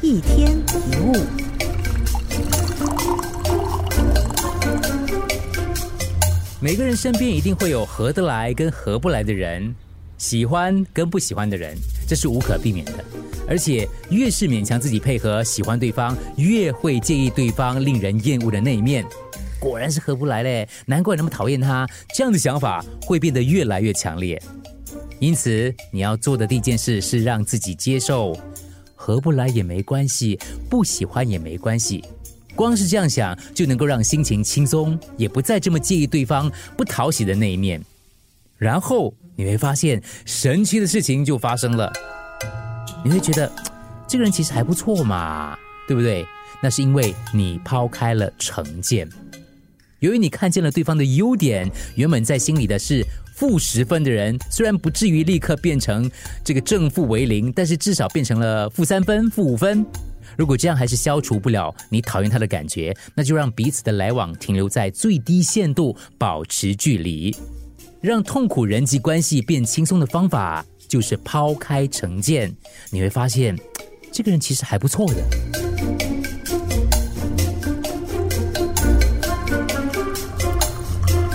一天一物。每个人身边一定会有合得来跟合不来的人，喜欢跟不喜欢的人，这是无可避免的。而且越是勉强自己配合喜欢对方，越会介意对方令人厌恶的那一面。果然是合不来嘞，难怪那么讨厌他。这样的想法会变得越来越强烈。因此，你要做的第一件事是让自己接受，合不来也没关系，不喜欢也没关系。光是这样想，就能够让心情轻松，也不再这么介意对方不讨喜的那一面。然后你会发现，神奇的事情就发生了。你会觉得，这个人其实还不错嘛，对不对？那是因为你抛开了成见。由于你看见了对方的优点，原本在心里的是负十分的人，虽然不至于立刻变成这个正负为零，但是至少变成了负三分、负五分。如果这样还是消除不了你讨厌他的感觉，那就让彼此的来往停留在最低限度，保持距离。让痛苦人际关系变轻松的方法，就是抛开成见。你会发现，这个人其实还不错的。